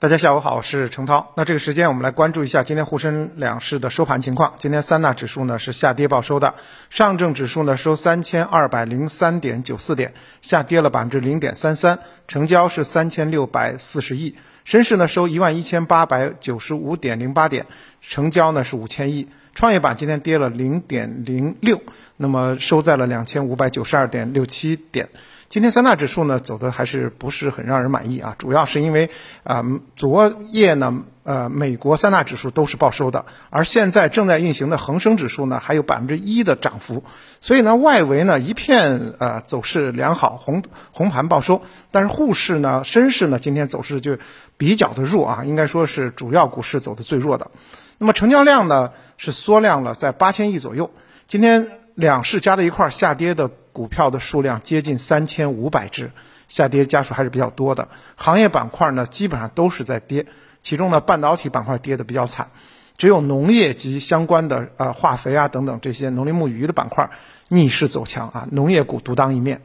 大家下午好，我是程涛。那这个时间我们来关注一下今天沪深两市的收盘情况。今天三大指数呢是下跌报收的，上证指数呢收三千二百零三点九四点，下跌了百分之零点三三，成交是三千六百四十亿。深市呢收一万一千八百九十五点零八点，成交呢是五千亿。创业板今天跌了零点零六，那么收在了两千五百九十二点六七点。今天三大指数呢走的还是不是很让人满意啊？主要是因为啊，昨夜呢，呃，美国三大指数都是报收的，而现在正在运行的恒生指数呢还有百分之一的涨幅，所以呢，外围呢一片呃走势良好，红红盘报收。但是沪市呢、深市呢今天走势就比较的弱啊，应该说是主要股市走的最弱的。那么成交量呢是缩量了，在八千亿左右。今天两市加在一块下跌的。股票的数量接近三千五百只，下跌家数还是比较多的。行业板块呢，基本上都是在跌，其中呢，半导体板块跌的比较惨，只有农业及相关的呃化肥啊等等这些农林牧渔的板块逆势走强啊，农业股独当一面。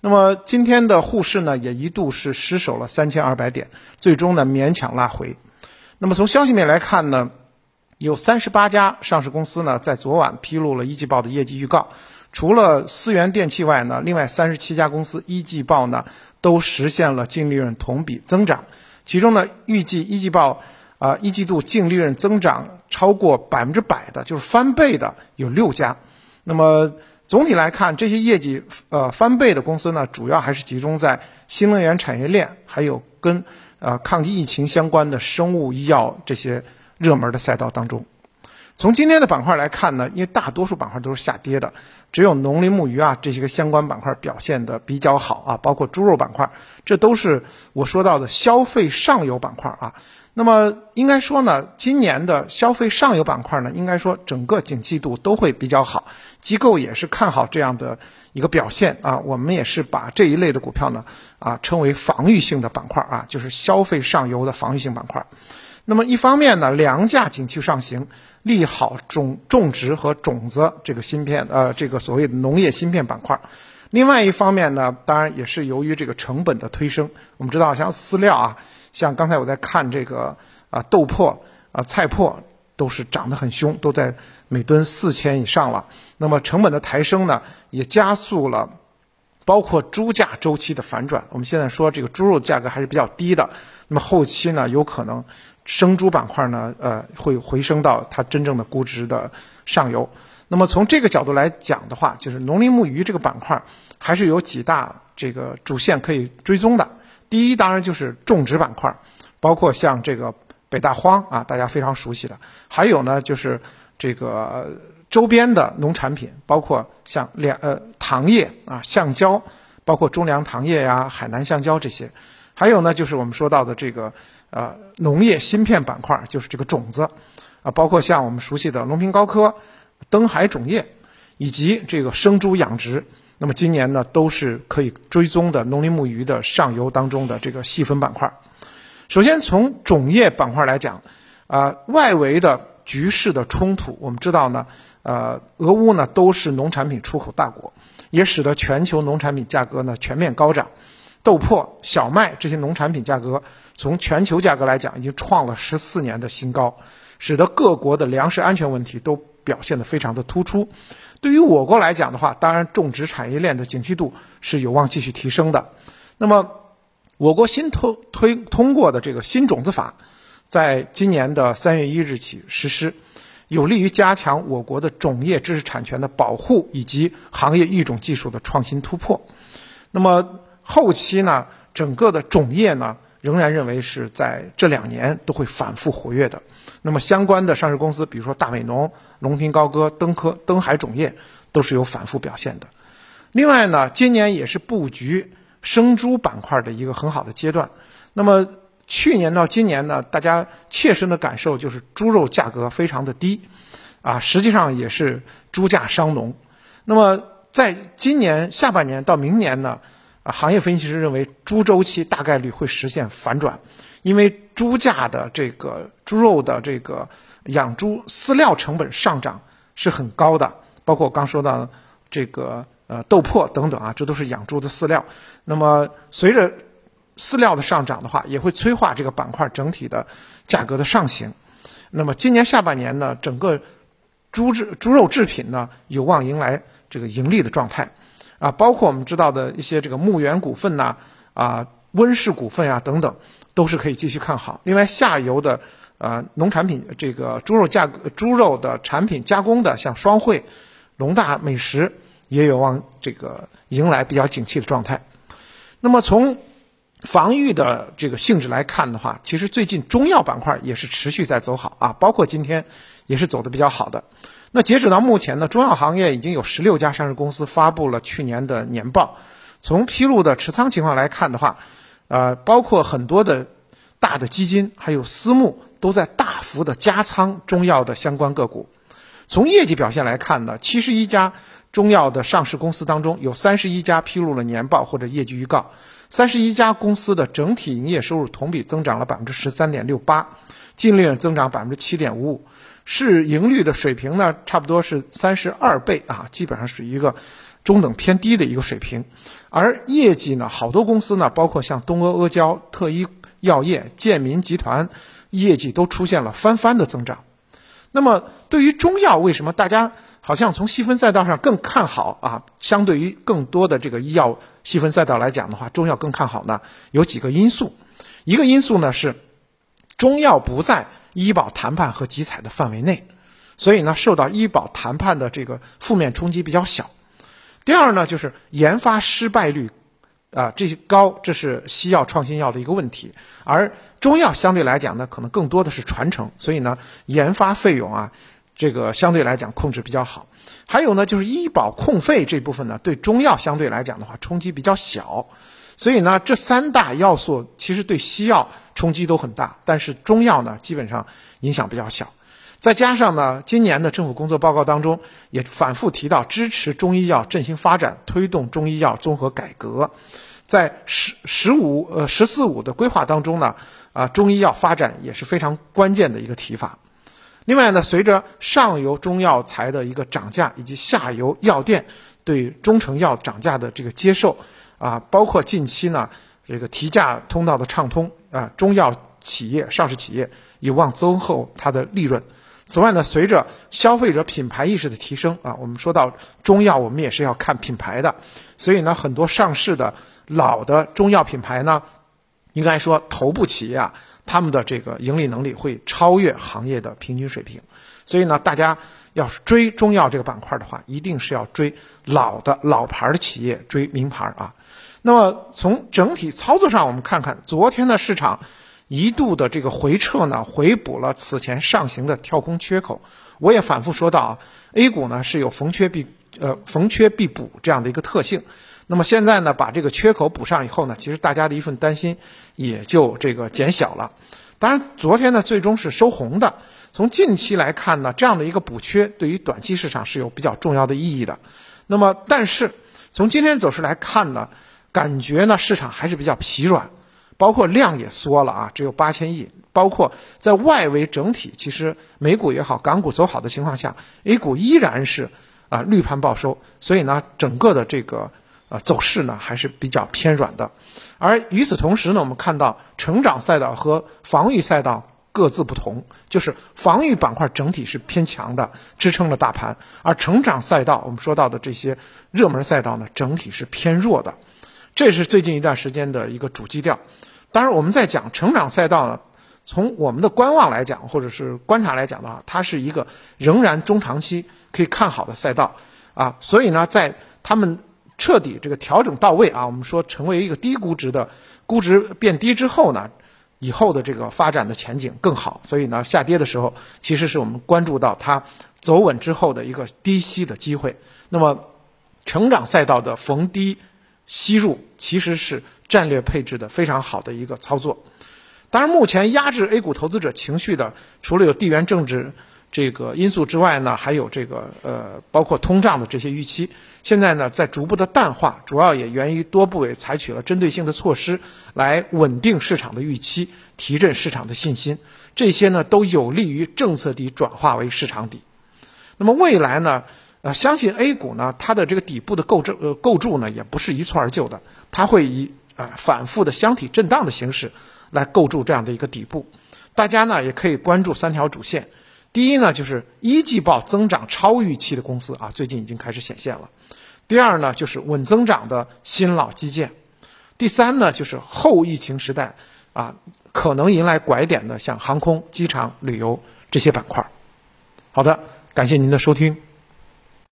那么今天的沪市呢，也一度是失守了三千二百点，最终呢勉强拉回。那么从消息面来看呢，有三十八家上市公司呢，在昨晚披露了一季报的业绩预告。除了思源电器外呢，另外三十七家公司一季报呢都实现了净利润同比增长，其中呢预计一季报啊一季度净利润增长超过百分之百的，就是翻倍的有六家。那么总体来看，这些业绩呃翻倍的公司呢，主要还是集中在新能源产业链，还有跟呃抗击疫情相关的生物医药这些热门的赛道当中。从今天的板块来看呢，因为大多数板块都是下跌的，只有农林牧渔啊这些个相关板块表现的比较好啊，包括猪肉板块，这都是我说到的消费上游板块啊。那么应该说呢，今年的消费上游板块呢，应该说整个景气度都会比较好，机构也是看好这样的一个表现啊。我们也是把这一类的股票呢啊称为防御性的板块啊，就是消费上游的防御性板块。那么一方面呢，粮价景气上行，利好种种植和种子这个芯片，呃，这个所谓的农业芯片板块。另外一方面呢，当然也是由于这个成本的推升。我们知道，像饲料啊，像刚才我在看这个啊豆粕啊菜粕，都是涨得很凶，都在每吨四千以上了。那么成本的抬升呢，也加速了包括猪价周期的反转。我们现在说这个猪肉价格还是比较低的，那么后期呢，有可能。生猪板块呢，呃，会回升到它真正的估值的上游。那么从这个角度来讲的话，就是农林牧渔这个板块还是有几大这个主线可以追踪的。第一，当然就是种植板块，包括像这个北大荒啊，大家非常熟悉的。还有呢，就是这个周边的农产品，包括像粮呃糖业啊、橡胶，包括中粮糖业呀、海南橡胶这些。还有呢，就是我们说到的这个。呃，农业芯片板块就是这个种子，啊，包括像我们熟悉的隆平高科、登海种业，以及这个生猪养殖，那么今年呢都是可以追踪的农林牧渔的上游当中的这个细分板块。首先从种业板块来讲，啊，外围的局势的冲突，我们知道呢，呃，俄乌呢都是农产品出口大国，也使得全球农产品价格呢全面高涨。豆粕、小麦这些农产品价格，从全球价格来讲，已经创了十四年的新高，使得各国的粮食安全问题都表现得非常的突出。对于我国来讲的话，当然种植产业链的景气度是有望继续提升的。那么，我国新推推通过的这个新种子法，在今年的三月一日起实施，有利于加强我国的种业知识产权的保护以及行业育种技术的创新突破。那么，后期呢，整个的种业呢，仍然认为是在这两年都会反复活跃的。那么相关的上市公司，比如说大美农、隆平高科、登科、登海种业，都是有反复表现的。另外呢，今年也是布局生猪板块的一个很好的阶段。那么去年到今年呢，大家切身的感受就是猪肉价格非常的低，啊，实际上也是猪价伤农。那么在今年下半年到明年呢？啊，行业分析师认为，猪周期大概率会实现反转，因为猪价的这个猪肉的这个养猪饲料成本上涨是很高的，包括我刚说到这个呃豆粕等等啊，这都是养猪的饲料。那么随着饲料的上涨的话，也会催化这个板块整体的价格的上行。那么今年下半年呢，整个猪制猪肉制品呢有望迎来这个盈利的状态，啊，包括我们知道的一些这个牧原股份呐，啊，温氏股份啊等等，都是可以继续看好。另外，下游的呃农产品这个猪肉价格、猪肉的产品加工的，像双汇、龙大美食也有望这个迎来比较景气的状态。那么从防御的这个性质来看的话，其实最近中药板块也是持续在走好啊，包括今天也是走的比较好的。那截止到目前呢，中药行业已经有十六家上市公司发布了去年的年报。从披露的持仓情况来看的话，呃，包括很多的大的基金还有私募都在大幅的加仓中药的相关个股。从业绩表现来看呢，七十一家中药的上市公司当中，有三十一家披露了年报或者业绩预告。三十一家公司的整体营业收入同比增长了百分之十三点六八，净利润增长百分之七点五五，市盈率的水平呢，差不多是三十二倍啊，基本上是一个中等偏低的一个水平。而业绩呢，好多公司呢，包括像东阿阿胶、特医药业、建民集团，业绩都出现了翻番的增长。那么，对于中药，为什么大家好像从细分赛道上更看好啊？相对于更多的这个医药细分赛道来讲的话，中药更看好呢？有几个因素。一个因素呢是，中药不在医保谈判和集采的范围内，所以呢，受到医保谈判的这个负面冲击比较小。第二呢，就是研发失败率。啊，这些高，这是西药创新药的一个问题，而中药相对来讲呢，可能更多的是传承，所以呢，研发费用啊，这个相对来讲控制比较好。还有呢，就是医保控费这部分呢，对中药相对来讲的话，冲击比较小。所以呢，这三大要素其实对西药冲击都很大，但是中药呢，基本上影响比较小。再加上呢，今年的政府工作报告当中也反复提到支持中医药振兴发展，推动中医药综合改革。在十十五呃“十四五”的规划当中呢，啊，中医药发展也是非常关键的一个提法。另外呢，随着上游中药材的一个涨价，以及下游药店对中成药涨价的这个接受，啊，包括近期呢这个提价通道的畅通，啊，中药企业上市企业有望增厚它的利润。此外呢，随着消费者品牌意识的提升啊，我们说到中药，我们也是要看品牌的，所以呢，很多上市的老的中药品牌呢，应该说头部企业啊，他们的这个盈利能力会超越行业的平均水平。所以呢，大家要是追中药这个板块的话，一定是要追老的老牌的企业，追名牌啊。那么从整体操作上，我们看看昨天的市场。一度的这个回撤呢，回补了此前上行的跳空缺口。我也反复说到啊，A 股呢是有逢缺必呃逢缺必补这样的一个特性。那么现在呢，把这个缺口补上以后呢，其实大家的一份担心也就这个减小了。当然，昨天呢最终是收红的。从近期来看呢，这样的一个补缺对于短期市场是有比较重要的意义的。那么，但是从今天走势来看呢，感觉呢市场还是比较疲软。包括量也缩了啊，只有八千亿。包括在外围整体，其实美股也好，港股走好的情况下，A 股依然是啊绿盘报收。所以呢，整个的这个呃走势呢还是比较偏软的。而与此同时呢，我们看到成长赛道和防御赛道各自不同，就是防御板块整体是偏强的，支撑了大盘；而成长赛道，我们说到的这些热门赛道呢，整体是偏弱的。这是最近一段时间的一个主基调。当然，我们在讲成长赛道呢，从我们的观望来讲，或者是观察来讲的话，它是一个仍然中长期可以看好的赛道啊。所以呢，在他们彻底这个调整到位啊，我们说成为一个低估值的估值变低之后呢，以后的这个发展的前景更好。所以呢，下跌的时候，其实是我们关注到它走稳之后的一个低吸的机会。那么，成长赛道的逢低吸入其实是。战略配置的非常好的一个操作，当然，目前压制 A 股投资者情绪的，除了有地缘政治这个因素之外呢，还有这个呃，包括通胀的这些预期，现在呢在逐步的淡化，主要也源于多部委采取了针对性的措施来稳定市场的预期，提振市场的信心，这些呢都有利于政策底转化为市场底。那么未来呢，呃，相信 A 股呢它的这个底部的构筑呃构筑呢也不是一蹴而就的，它会以啊反复的箱体震荡的形式来构筑这样的一个底部。大家呢也可以关注三条主线。第一呢，就是一季报增长超预期的公司啊，最近已经开始显现了。第二呢，就是稳增长的新老基建。第三呢，就是后疫情时代啊，可能迎来拐点的，像航空、机场、旅游这些板块。好的，感谢您的收听。